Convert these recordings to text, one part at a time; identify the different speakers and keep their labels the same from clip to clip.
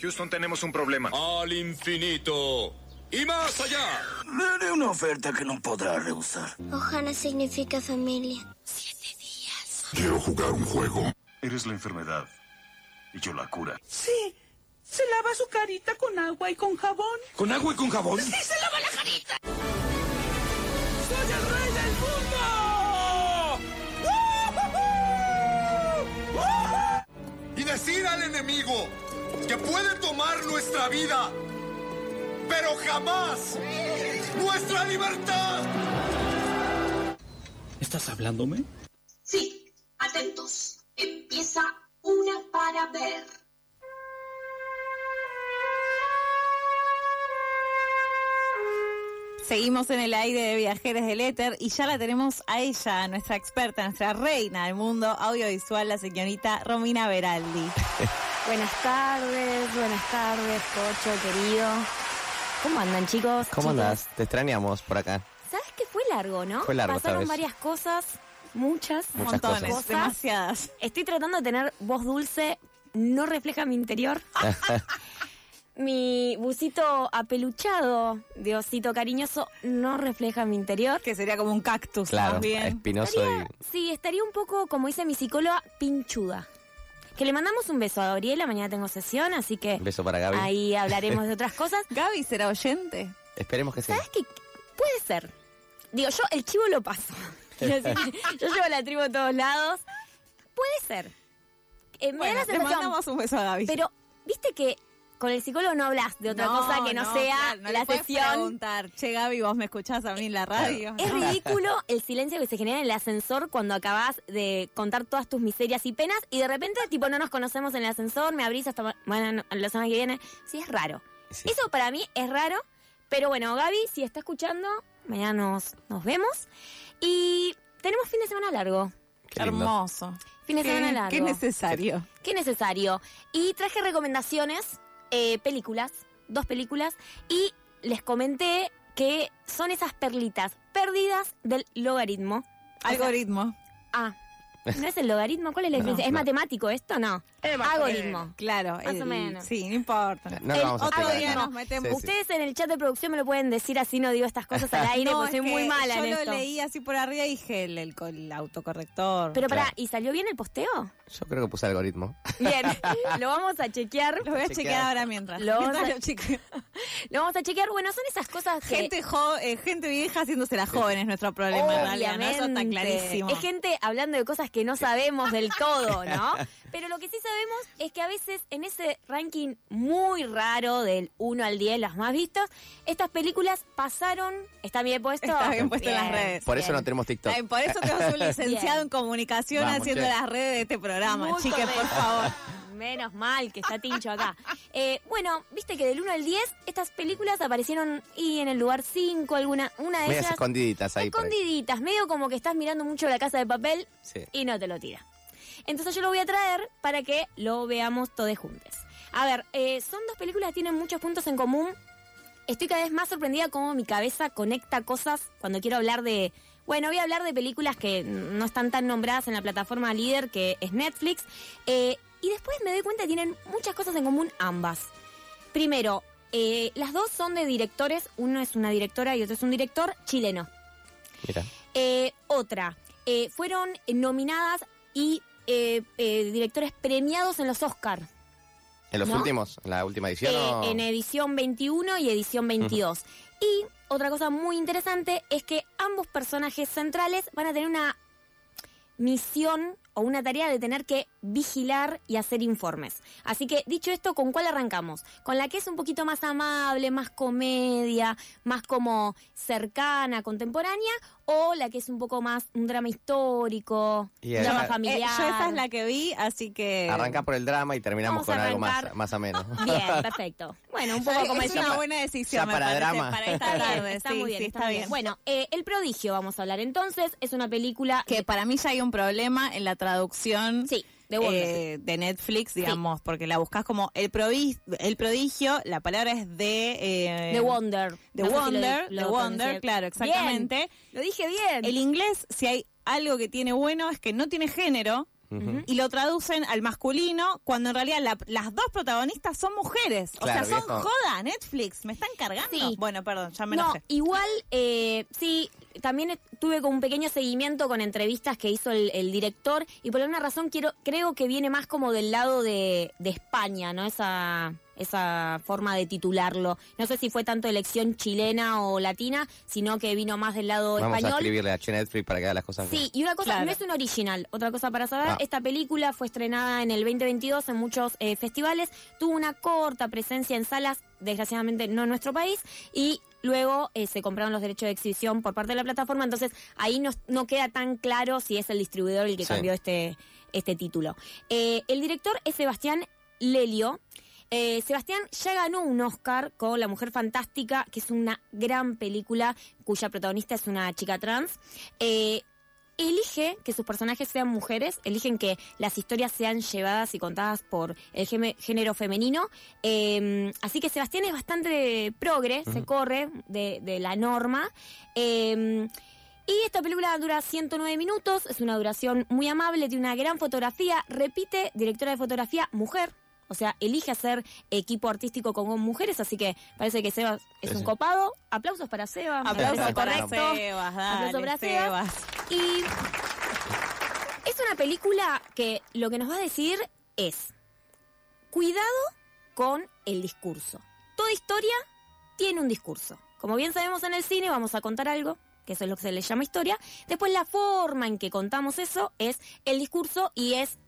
Speaker 1: Houston, tenemos un problema.
Speaker 2: Al infinito y más allá.
Speaker 3: Le haré una oferta que no podrá rehusar.
Speaker 4: Ohana significa familia.
Speaker 5: Quiero jugar un juego. Eres la enfermedad y yo la cura.
Speaker 6: Sí. Se lava su carita con agua y con jabón.
Speaker 2: ¿Con agua y con jabón?
Speaker 6: ¡Sí, se lava la carita!
Speaker 2: Decir al enemigo que puede tomar nuestra vida, pero jamás nuestra libertad.
Speaker 7: ¿Estás hablándome?
Speaker 8: Seguimos en el aire de Viajeres del Éter y ya la tenemos a ella, nuestra experta, nuestra reina del mundo audiovisual, la señorita Romina Beraldi.
Speaker 9: Buenas tardes, buenas tardes, Cocho querido. ¿Cómo andan, chicos?
Speaker 10: ¿Cómo
Speaker 9: Chicas?
Speaker 10: andas? Te extrañamos por acá.
Speaker 9: ¿Sabes que fue largo, no?
Speaker 10: Fue largo,
Speaker 9: Pasaron
Speaker 10: ¿sabes?
Speaker 9: varias cosas, muchas,
Speaker 10: Muchas
Speaker 8: Montones,
Speaker 10: cosas.
Speaker 8: demasiadas.
Speaker 9: Estoy tratando de tener voz dulce, no refleja mi interior. mi busito apeluchado de osito cariñoso no refleja mi interior.
Speaker 8: Que sería como un cactus,
Speaker 10: Claro,
Speaker 8: bien.
Speaker 10: espinoso y...
Speaker 9: Sí, estaría un poco, como dice mi psicóloga, pinchuda. Que le mandamos un beso a Gabriela, mañana tengo sesión, así que
Speaker 10: Un beso para Gaby.
Speaker 9: ahí hablaremos de otras cosas.
Speaker 8: Gaby será oyente.
Speaker 10: Esperemos que sí.
Speaker 9: ¿Sabes qué? Puede ser. Digo, yo el chivo lo paso. Decir, yo llevo la tribu a todos lados. Puede ser. Eh, me da
Speaker 8: le mandamos un beso a Gaby.
Speaker 9: Pero, viste que con el psicólogo no hablas de otra cosa que no, sea
Speaker 8: claro, no
Speaker 9: la
Speaker 8: le
Speaker 9: sesión.
Speaker 8: preguntar, che Gaby, vos me escuchás a mí en la radio.
Speaker 9: Es
Speaker 8: No.
Speaker 9: ridículo el silencio que se genera en el ascensor cuando acabas de contar todas tus miserias y penas y de repente, tipo, no nos conocemos en el ascensor, me abrís hasta bueno, no, la semana que viene. Sí, es raro.
Speaker 10: Sí.
Speaker 9: Eso para mí es raro, pero bueno, Gaby, si está escuchando, mañana nos, nos vemos. Y tenemos fin de semana largo.
Speaker 10: Qué.
Speaker 8: Hermoso.
Speaker 9: Fin de
Speaker 8: Qué-
Speaker 9: semana largo.
Speaker 8: Qué necesario.
Speaker 9: Qué necesario. Y traje recomendaciones, eh, películas, dos películas, y les comenté que son esas perlitas perdidas del logaritmo.
Speaker 8: Algoritmo.
Speaker 9: Ah, ¿no es el logaritmo? ¿Cuál es la
Speaker 10: No,
Speaker 9: diferencia? ¿Es
Speaker 10: no.
Speaker 9: matemático esto? No. Algoritmo.
Speaker 8: Claro.
Speaker 9: Más o menos.
Speaker 8: Sí, no importa.
Speaker 10: No
Speaker 9: El
Speaker 10: lo vamos a
Speaker 9: otro
Speaker 10: explicar
Speaker 9: día
Speaker 10: acá.
Speaker 9: nos
Speaker 8: metemos.
Speaker 10: Sí, sí.
Speaker 9: Ustedes en el chat de producción me lo pueden decir así, no digo estas cosas al aire,
Speaker 8: No,
Speaker 9: porque
Speaker 8: es
Speaker 9: soy muy mala
Speaker 8: yo
Speaker 9: en
Speaker 8: lo
Speaker 9: esto.
Speaker 8: leí así por arriba y dije el, el, el autocorrector.
Speaker 9: Pero pará,
Speaker 10: Claro.
Speaker 9: ¿y salió bien el posteo?
Speaker 10: Yo creo que puse algoritmo.
Speaker 9: Bien, lo vamos a chequear.
Speaker 8: lo voy a
Speaker 10: chequear.
Speaker 8: chequear ahora mientras.
Speaker 9: Lo vamos
Speaker 8: Mientras
Speaker 9: a-
Speaker 8: lo
Speaker 9: vamos a chequear. Bueno, son esas cosas que...
Speaker 8: Gente, jo- eh, gente vieja haciéndose la joven es nuestro problema en realidad, ¿no? Eso está
Speaker 9: Obviamente.
Speaker 8: clarísimo.
Speaker 9: Es gente hablando de cosas que no sabemos del todo, ¿no? Pero lo que sí sabemos es que a veces en ese ranking muy raro del 1 al 10, las más vistas, estas películas pasaron. ¿Está bien puesto?
Speaker 8: Está bien puesto en las redes.
Speaker 10: Por eso no tenemos TikTok.
Speaker 8: Ay, por eso tenemos un licenciado
Speaker 9: Bien.
Speaker 8: en comunicación
Speaker 10: Vamos,
Speaker 8: haciendo
Speaker 10: che.
Speaker 8: las redes de este programa,
Speaker 9: Muy
Speaker 8: chiques, por favor.
Speaker 9: Menos mal que está Tincho acá. Eh, bueno, viste que del 1 al 10, estas películas aparecieron y en el lugar 5, alguna, una de
Speaker 10: Medias
Speaker 9: ellas.
Speaker 10: escondiditas ahí.
Speaker 9: escondiditas, medio como que estás mirando mucho la casa de papel
Speaker 10: Sí.
Speaker 9: y no te lo tira. Entonces yo lo voy a traer para que lo veamos todos juntos. A ver, eh, son dos películas que tienen muchos puntos en común. Estoy cada vez más sorprendida cómo mi cabeza conecta cosas cuando quiero hablar de... Bueno, voy a hablar de películas que no están tan nombradas en la plataforma líder que es Netflix. eh, y después me doy cuenta que tienen muchas cosas en común ambas. Primero, eh, las dos son de directores. Uno es una directora y otro es un director chileno.
Speaker 10: Mira.
Speaker 9: Eh, otra, eh, fueron nominadas y eh, eh, directores premiados en los Oscar.
Speaker 10: En los
Speaker 9: ¿No?
Speaker 10: últimos, en la última edición.
Speaker 9: Eh,
Speaker 10: o-
Speaker 9: En edición 21 y edición 22. Y otra cosa muy interesante es que ambos personajes centrales van a tener una misión o una tarea de tener que vigilar y hacer informes. Así que, dicho esto, ¿con cuál arrancamos? Con la que es un poquito más amable, más comedia, más como cercana, contemporánea, o la que es un poco más un drama histórico,
Speaker 10: Y
Speaker 9: un drama
Speaker 10: acá-
Speaker 8: Eh,
Speaker 9: familiar.
Speaker 8: yo esa es la que vi, así que...
Speaker 10: Arranca por el drama y terminamos con algo más, más ameno.
Speaker 9: Bien, perfecto. Bueno, un poco como
Speaker 8: es una buena decisión,
Speaker 10: ya
Speaker 8: me
Speaker 10: para
Speaker 8: parece,
Speaker 10: drama.
Speaker 8: para
Speaker 9: Está
Speaker 8: esta
Speaker 9: bien,
Speaker 8: tarde.
Speaker 9: está
Speaker 8: sí,
Speaker 9: muy bien,
Speaker 8: sí,
Speaker 9: está muy bien. Bueno, eh, El Prodigio vamos a hablar entonces. Es una película
Speaker 8: que para mí ya hay un problema en la traducción
Speaker 9: Sí.
Speaker 8: Eh, de Netflix, digamos, porque la buscas como el, el prodigio, la palabra es de... eh,
Speaker 9: The
Speaker 8: The
Speaker 9: Wonder. No sé si lo-
Speaker 8: Wonder,
Speaker 9: lo
Speaker 8: The Wonder, claro, exactamente.
Speaker 9: Bien, lo dije bien.
Speaker 8: El inglés, si hay algo que tiene bueno, es que no tiene género, y lo traducen al masculino cuando en realidad la- las dos protagonistas son mujeres. O sea, son
Speaker 10: viejo.
Speaker 8: joda, Netflix, me están cargando.
Speaker 9: Sí.
Speaker 8: Bueno, perdón, ya me
Speaker 9: No,
Speaker 8: enojé.
Speaker 9: igual, eh, sí, también tuve como un pequeño seguimiento con entrevistas que hizo el, el director y por alguna razón quiero, creo que viene más como del lado de, de España, ¿no? Esa, esa forma de titularlo. No sé si fue tanto elección chilena o latina, sino que vino más del lado
Speaker 10: Vamos a
Speaker 9: español.
Speaker 10: escribirle a Netflix para que haga las cosas bien.
Speaker 9: Sí, y una cosa,
Speaker 8: Claro.
Speaker 9: no es un original, otra cosa para saber,
Speaker 10: Ah.
Speaker 9: esta película fue estrenada en el 2022 en muchos eh, festivales, tuvo una corta presencia en salas, desgraciadamente no en nuestro país, y luego eh, se compraron los derechos de exhibición por parte de la plataforma, entonces ahí no, no queda tan claro si es el distribuidor el que
Speaker 10: Sí.
Speaker 9: cambió este, este título. Eh, el director es Sebastián Lelio. Eh, Sebastián ya ganó un Oscar con La Mujer Fantástica, que es una gran película cuya protagonista es una chica trans. Eh, elige que sus personajes sean mujeres, eligen que las historias sean llevadas y contadas por el género femenino. Eh, así que Sebastián es bastante progre, se corre de, de la norma. Eh, y esta película dura 109 minutos, es una duración muy amable, tiene una gran fotografía, repite, directora de fotografía, mujer. O sea, elige hacer equipo artístico con mujeres, así que parece que Seba es
Speaker 10: Sí,
Speaker 9: un copado. Aplausos para Seba. me
Speaker 8: Aplausos
Speaker 9: parece
Speaker 8: para
Speaker 9: correcto.
Speaker 8: Sebas, dale,
Speaker 9: Aplauso para Sebas.
Speaker 8: Sebas.
Speaker 9: Y es una película que lo que nos va a decir es cuidado con el discurso. Toda historia tiene un discurso. Como bien sabemos en el cine, vamos a contar algo, que eso es lo que se le llama historia. Después la forma en que contamos eso es el discurso y es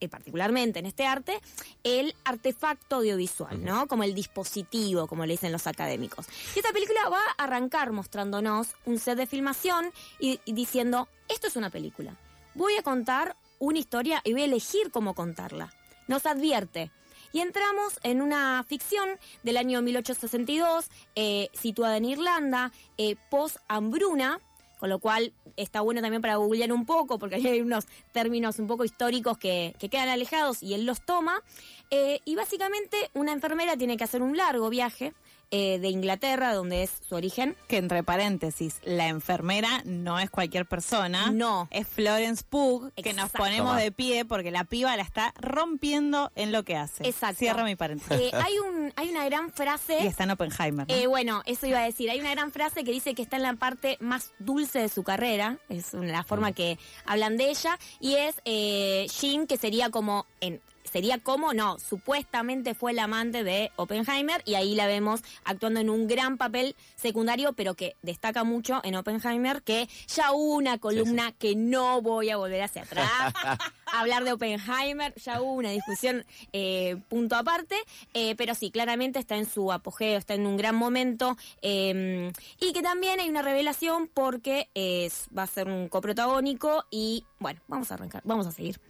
Speaker 9: eh, particularmente en este arte, el artefacto audiovisual, ¿no? Como el dispositivo, como le dicen los académicos. Y esta película va a arrancar mostrándonos un set de filmación y, y diciendo, esto es una película. Voy a contar una historia y voy a elegir cómo contarla. Nos advierte. Y entramos en una ficción del año 1862, eh, situada en Irlanda, eh, post-hambruna, con lo cual está bueno también para googlear un poco, porque hay unos términos un poco históricos que, que quedan alejados y él los toma. Eh, y básicamente una enfermera tiene que hacer un largo viaje eh, de Inglaterra, donde es su origen.
Speaker 8: Que entre paréntesis, la enfermera no es cualquier persona.
Speaker 9: No.
Speaker 8: Es Florence Pugh, que nos ponemos de pie porque la piba la está rompiendo en lo que hace.
Speaker 9: Exacto.
Speaker 8: Cierro mi paréntesis.
Speaker 9: Eh, hay, un, hay una gran frase.
Speaker 8: y está en Oppenheimer. ¿no?
Speaker 9: Eh, bueno, eso iba a decir. Hay una gran frase que dice que está en la parte más dulce de su carrera. Es una- la forma que hablan de ella. Y es eh, Jean, que sería como. En, Sería como, no, supuestamente fue el amante de Oppenheimer y ahí la vemos actuando en un gran papel secundario, pero que destaca mucho en Oppenheimer, que ya hubo una columna que no voy a volver hacia atrás, hablar de Oppenheimer, ya hubo una discusión eh, punto aparte, eh, pero sí, claramente está en su apogeo, está en un gran momento, eh, y que también hay una revelación porque es, va a ser un coprotagónico y bueno, vamos a arrancar, vamos a seguir.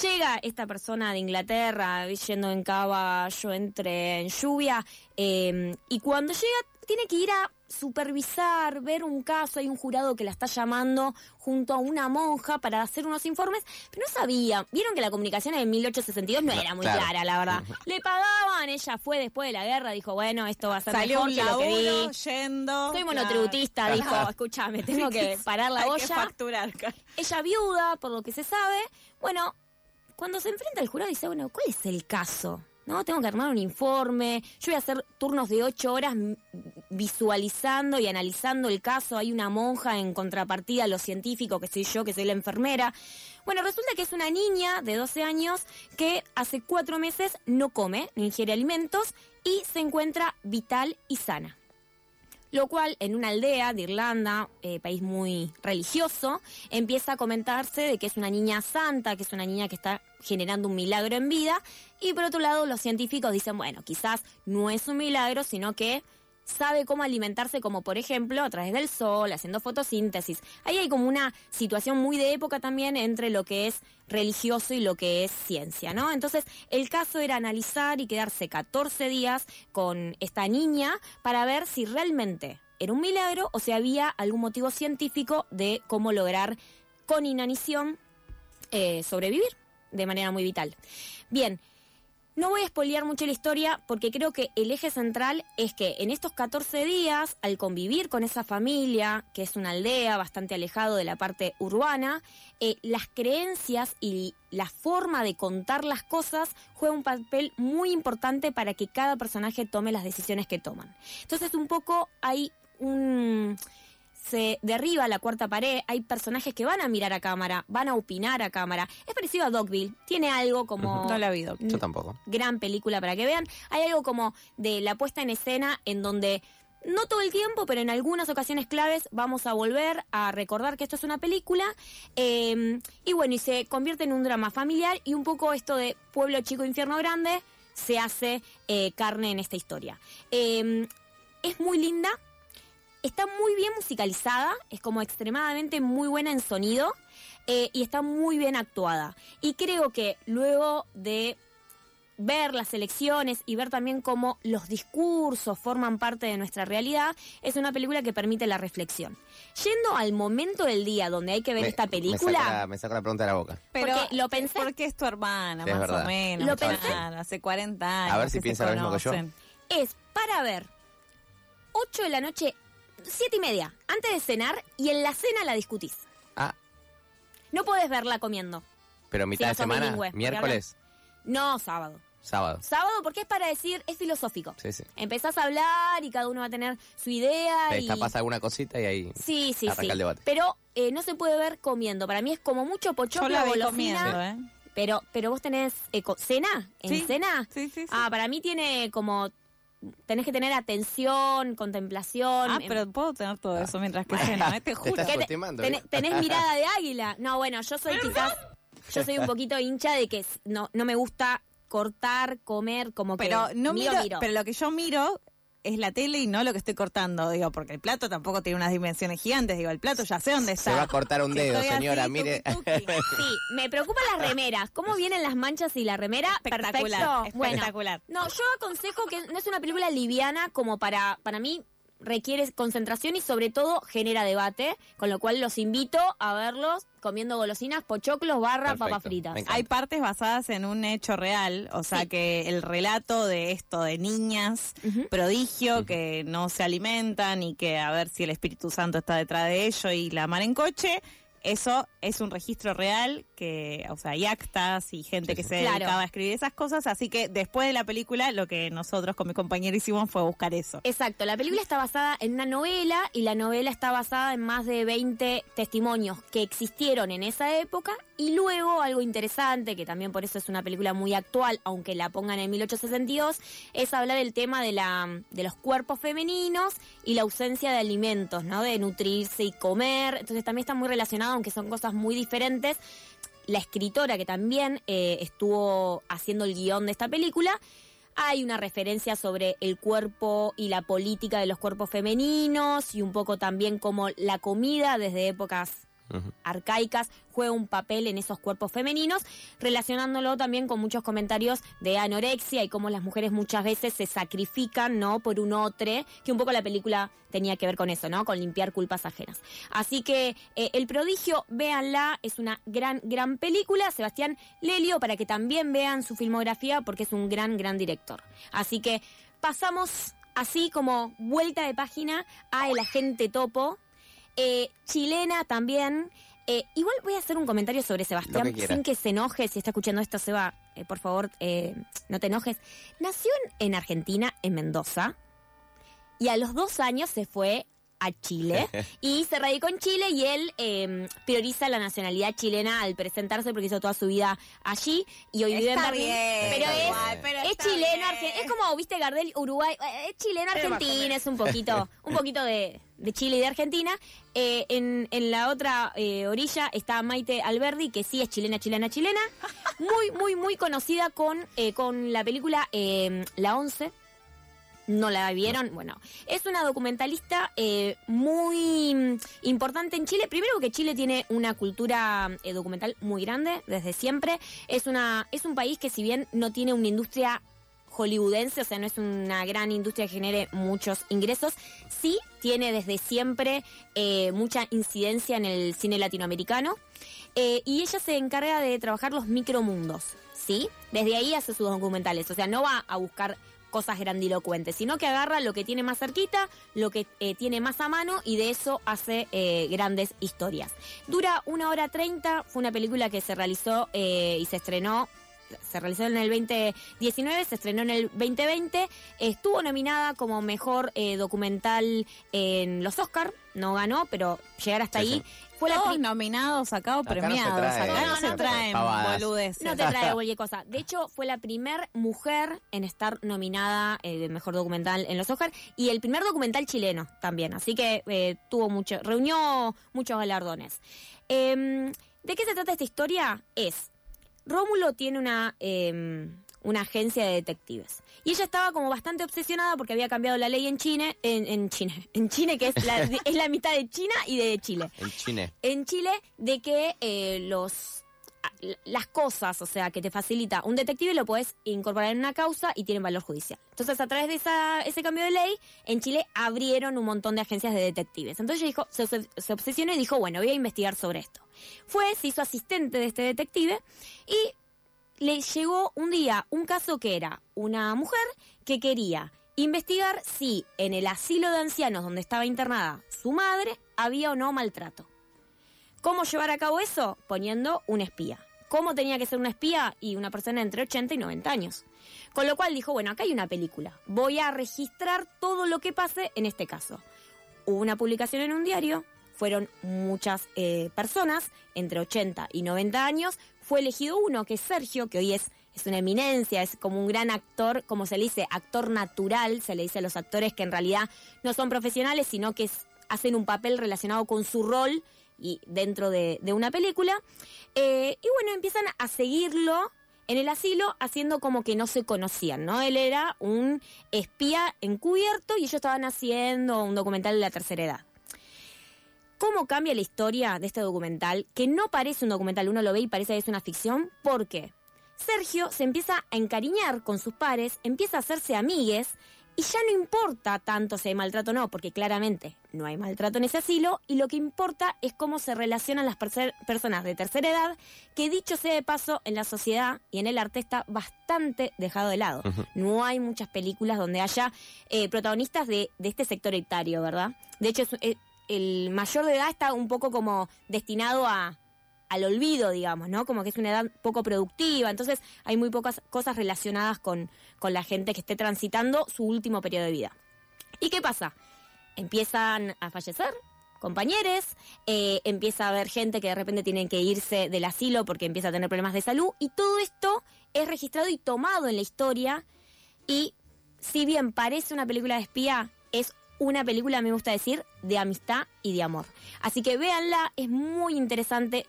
Speaker 9: Llega esta persona de Inglaterra yendo en caballo entre en lluvia y cuando llega tiene que ir a supervisar, ver un caso, hay un jurado que la está llamando junto a una monja para hacer unos informes, pero no sabía, vieron que la comunicación en 1862 no
Speaker 10: No,
Speaker 9: era muy
Speaker 10: claro.
Speaker 9: clara, la verdad. Le pagaban, ella fue después de la guerra, dijo, bueno, esto va a ser
Speaker 8: Salió
Speaker 9: mejor
Speaker 8: un
Speaker 9: que lo que vi.
Speaker 8: yendo.
Speaker 9: Soy
Speaker 8: Claro.
Speaker 9: monotributista, dijo, escúchame, tengo que parar la
Speaker 8: Hay que facturar.
Speaker 9: Ella viuda, por lo que se sabe. Bueno, cuando se enfrenta al jurado dice, bueno, ¿cuál es el caso? ¿No? Tengo que armar un informe. Yo voy a hacer turnos de ocho horas visualizando y analizando el caso. Hay una monja en contrapartida a lo científico, que soy yo, que soy la enfermera. Bueno, resulta que es una niña de 12 años que hace cuatro meses no come, no ingiere alimentos y se encuentra vital y sana lo cual en una aldea de Irlanda, eh, país muy religioso, empieza a comentarse de que es una niña santa, que es una niña que está generando un milagro en vida, y por otro lado los científicos dicen, bueno, quizás no es un milagro, sino que sabe cómo alimentarse, como por ejemplo a través del sol, haciendo fotosíntesis. Ahí hay como una situación muy de época también entre lo que es religioso y lo que es ciencia, ¿no? Entonces, el caso era analizar y quedarse 14 días con esta niña para ver si realmente era un milagro o si había algún motivo científico de cómo lograr con inanición eh, sobrevivir de manera muy vital. Bien, No voy a spoilear mucho la historia porque creo que el eje central es que en estos 14 días, al convivir con esa familia, que es una aldea bastante alejado de la parte urbana, eh, las creencias y la forma de contar las cosas juega un papel muy importante para que cada personaje tome las decisiones que toman. Entonces un poco hay un se derriba la cuarta pared, hay personajes que van a mirar a cámara, van a opinar a cámara. Es parecido a Dogville, tiene algo como...
Speaker 8: No la vi, Doc.
Speaker 10: Yo tampoco.
Speaker 9: Gran película para que vean. Hay algo como de la puesta en escena en donde no todo el tiempo, pero en algunas ocasiones claves vamos a volver a recordar que esto es una película. Eh, y bueno, y se convierte en un drama familiar y un poco esto de pueblo chico, infierno grande se hace eh, carne en esta historia. Eh, es muy linda, Está muy bien musicalizada, es como extremadamente muy buena en sonido eh, y está muy bien actuada. Y creo que luego de ver las elecciones y ver también cómo los discursos forman parte de nuestra realidad, es una película que permite la reflexión. Yendo al momento del día donde hay que ver esta película...
Speaker 10: Me saco, la, pregunta de la boca.
Speaker 8: Pero lo pensé... Porque es tu hermana, más o menos.
Speaker 9: Lo pensé...
Speaker 8: hace 40 años.
Speaker 10: A ver si piensa lo mismo que yo.
Speaker 9: Es para ver 8 de la noche siete y media, antes de cenar, y en la cena la discutís.
Speaker 10: Ah.
Speaker 9: No podés verla comiendo.
Speaker 10: ¿Pero mitad de semana? ¿Miércoles?
Speaker 9: No, sábado.
Speaker 10: Sábado.
Speaker 9: Sábado porque es para decir, es filosófico.
Speaker 10: Sí, sí.
Speaker 9: Empezás a hablar y cada uno va a tener su idea.
Speaker 10: Te y... pasa alguna cosita y ahí
Speaker 9: sí, sí,
Speaker 10: arranca el debate.
Speaker 9: Pero eh, no se puede ver comiendo. Para mí es como mucho pochoclo,
Speaker 8: comiendo, ¿eh?
Speaker 9: Pero, pero vos tenés eh, cena, ¿en cena?
Speaker 8: Sí, sí, sí.
Speaker 9: Ah, para mí tiene como tenés que tener atención, contemplación.
Speaker 8: Ah, pero puedo tener todo eso mientras que cena, te juro.
Speaker 9: tenés, mirada de águila. No, bueno, yo soy quizás, yo soy un poquito hincha de que no, no me gusta cortar, comer, como
Speaker 8: pero
Speaker 9: que
Speaker 8: no miro, Pero lo que yo miro es la tele y no lo que estoy cortando, digo, porque el plato tampoco tiene unas dimensiones gigantes, digo, el plato ya sé dónde está.
Speaker 10: Se va a cortar un dedo, señora, mire.
Speaker 9: Sí, me preocupan las remeras, cómo vienen las manchas y la remera,
Speaker 8: espectacular,
Speaker 9: perfecto.
Speaker 8: Espectacular.
Speaker 9: no, yo aconsejo que no es una película liviana como para, para mí, requiere concentración y sobre todo genera debate, con lo cual los invito a verlos comiendo golosinas, pochoclos, barra, papas fritas.
Speaker 8: Hay partes basadas en un hecho real, o sea que el relato de esto de niñas, prodigio, que no se alimentan y que a ver si el Espíritu Santo está detrás de ello y la mar en coche, eso es un registro real que, o sea, hay actas y gente que se dedicaba a escribir esas cosas, así que después de la película lo que nosotros con mi compañero hicimos fue buscar eso.
Speaker 9: Exacto, la película está basada en una novela y la novela está basada en más de 20 testimonios que existieron en esa época y luego algo interesante, que también por eso es una película muy actual, aunque la pongan en 1862, es hablar del tema de, la, de los cuerpos femeninos y la ausencia de alimentos, ¿no? De nutrirse y comer, entonces también está muy relacionado aunque son cosas muy diferentes. La escritora que también eh, estuvo haciendo el guion de esta película, hay una referencia sobre el cuerpo y la política de los cuerpos femeninos y un poco también como la comida desde épocas arcaicas juega un papel en esos cuerpos femeninos, relacionándolo también con muchos comentarios de anorexia y cómo las mujeres muchas veces se sacrifican, ¿no? Por un otro, que un poco la película tenía que ver con eso, ¿no? Con limpiar culpas ajenas. Así que eh, El Prodigio, véanla, es una gran, gran película. Sebastián Lelio, para que también vean su filmografía, porque es un gran, gran director. Así que pasamos así como vuelta de página a El Agente Topo, eh, chilena también. Eh, igual voy a hacer un comentario sobre Sebastián, sin que se enoje. Si está escuchando esto, Seba, eh, por favor, no te enojes. Nació en Argentina, en Mendoza, y a los dos años se fue a Chile y se radicó en Chile y él em, prioriza la nacionalidad chilena al presentarse porque hizo toda su vida allí y hoy vive en Berlín. pero es, es chileno, es como, viste, Gardel, Uruguay, eh, es chileno, Argentina, es un poquito, un poquito de, Chile y de Argentina. Eh, en, en, la otra eh, orilla está Maite Alberdi, que sí es chilena, chilena, chilena. Muy, muy, muy conocida con, con la película em, La Once no la vieron, bueno, es una documentalista eh, muy importante en Chile. Primero porque Chile tiene una cultura eh, documental muy grande desde siempre. Es, una, es un país que si bien no tiene una industria hollywoodense, o sea, no es una gran industria que genere muchos ingresos. Sí tiene desde siempre eh, mucha incidencia en el cine latinoamericano. Y ella se encarga de trabajar los micromundos, ¿sí? Desde ahí hace sus documentales, o sea, no va a buscar cosas grandilocuentes, sino que agarra lo que tiene más cerquita, lo que eh, tiene más a mano y de eso hace eh, grandes historias. Dura una hora treinta, fue una película que se realizó eh, y se estrenó se realizó en el 2019, se estrenó en el 2020, estuvo nominada como mejor documental en los Oscars, no ganó, pero llegar hasta ahí
Speaker 8: fue Todos nominados acá o premiados. acá no se traen.
Speaker 9: No te trae cualquier cosa. De hecho, fue la primer mujer en estar nominada eh, de mejor documental en los Oscars y el primer documental chileno también. Así que eh, tuvo mucho, reunió muchos galardones. Em, ¿De qué se trata esta historia? Es Rómulo tiene una em, una agencia de detectives. Y ella estaba como bastante obsesionada porque había cambiado la ley en Chile, en, en Chile, en Chile que es la, es la mitad de China y de Chile.
Speaker 10: En Chile.
Speaker 9: En Chile de que eh, los las cosas, o sea, que te facilita un detective lo puedes incorporar en una causa y tienen valor judicial. Entonces, a través de esa, ese cambio de ley, en Chile abrieron un montón de agencias de detectives. Entonces ella dijo, se, se, obsesionó y dijo, bueno, voy a investigar sobre esto. Fue, se hizo asistente de este detective y le llegó un día un caso que era una mujer que quería investigar si en el asilo de ancianos donde estaba internada su madre había o no maltrato. ¿Cómo llevar a cabo eso? Poniendo un espía. ¿Cómo tenía que ser una espía? Y una persona entre 80 y 90 años. Con lo cual dijo, bueno, acá hay una película. Voy a registrar todo lo que pase en este caso. Hubo una publicación en un diario, fueron muchas eh, personas, entre 80 y 90 años, fue elegido uno, que es Sergio, que hoy es, es una eminencia, es como un gran actor, como se le dice, actor natural, se le dice a los actores que en realidad no son profesionales, sino que hacen un papel relacionado con su rol y dentro de, una película. Eh, y bueno, empiezan a seguirlo en el asilo haciendo como que no se conocían, ¿no? Él era un espía encubierto y ellos estaban haciendo un documental de la tercera edad cómo cambia la historia de este documental, que no parece un documental, uno lo ve y parece que es una ficción, porque Sergio se empieza a encariñar con sus pares, empieza a hacerse amigues, y ya no importa tanto si hay maltrato o no, porque claramente no hay maltrato en ese asilo, y lo que importa es cómo se relacionan las personas de tercera edad, que dicho sea de paso, en la sociedad y en el arte está bastante dejado de lado. No hay muchas películas donde haya eh, protagonistas de, este sector etario, ¿verdad? De hecho, es, el mayor de edad está un poco como destinado a, al olvido, digamos, ¿no? Como que es una edad poco productiva, entonces hay muy pocas cosas relacionadas con, con la gente que esté transitando su último periodo de vida. ¿Y qué pasa? Empiezan a fallecer compañeros, eh, empieza a haber gente que de repente tienen que irse del asilo porque empieza a tener problemas de salud, y todo esto es registrado y tomado en la historia, y si bien parece una película de espía, es una película, me gusta decir, de amistad y de amor. Así que véanla, es muy interesante.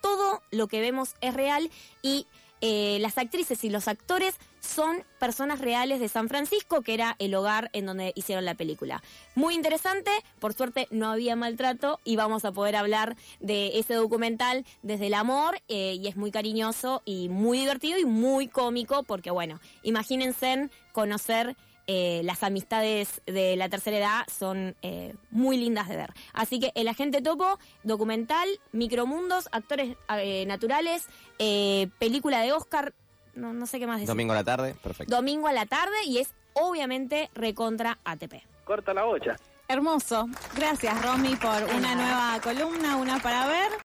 Speaker 9: Todo lo que vemos es real y eh, las actrices y los actores son personas reales de San Francisco, que era el hogar en donde hicieron la película. Muy interesante, por suerte no había maltrato y vamos a poder hablar de ese documental desde el amor eh, y es muy cariñoso y muy divertido y muy cómico porque bueno, imagínense conocer eh, las amistades de la tercera edad son eh, muy lindas de ver. Así que El Agente Topo, documental, micromundos, actores eh, naturales, película de Oscar, no, no, sé qué más decir.
Speaker 10: Domingo a la tarde, perfecto.
Speaker 9: Domingo a la tarde y es obviamente recontra ATP.
Speaker 1: Corta la bocha.
Speaker 8: Hermoso. Gracias, Romy, por una nueva columna, una para ver.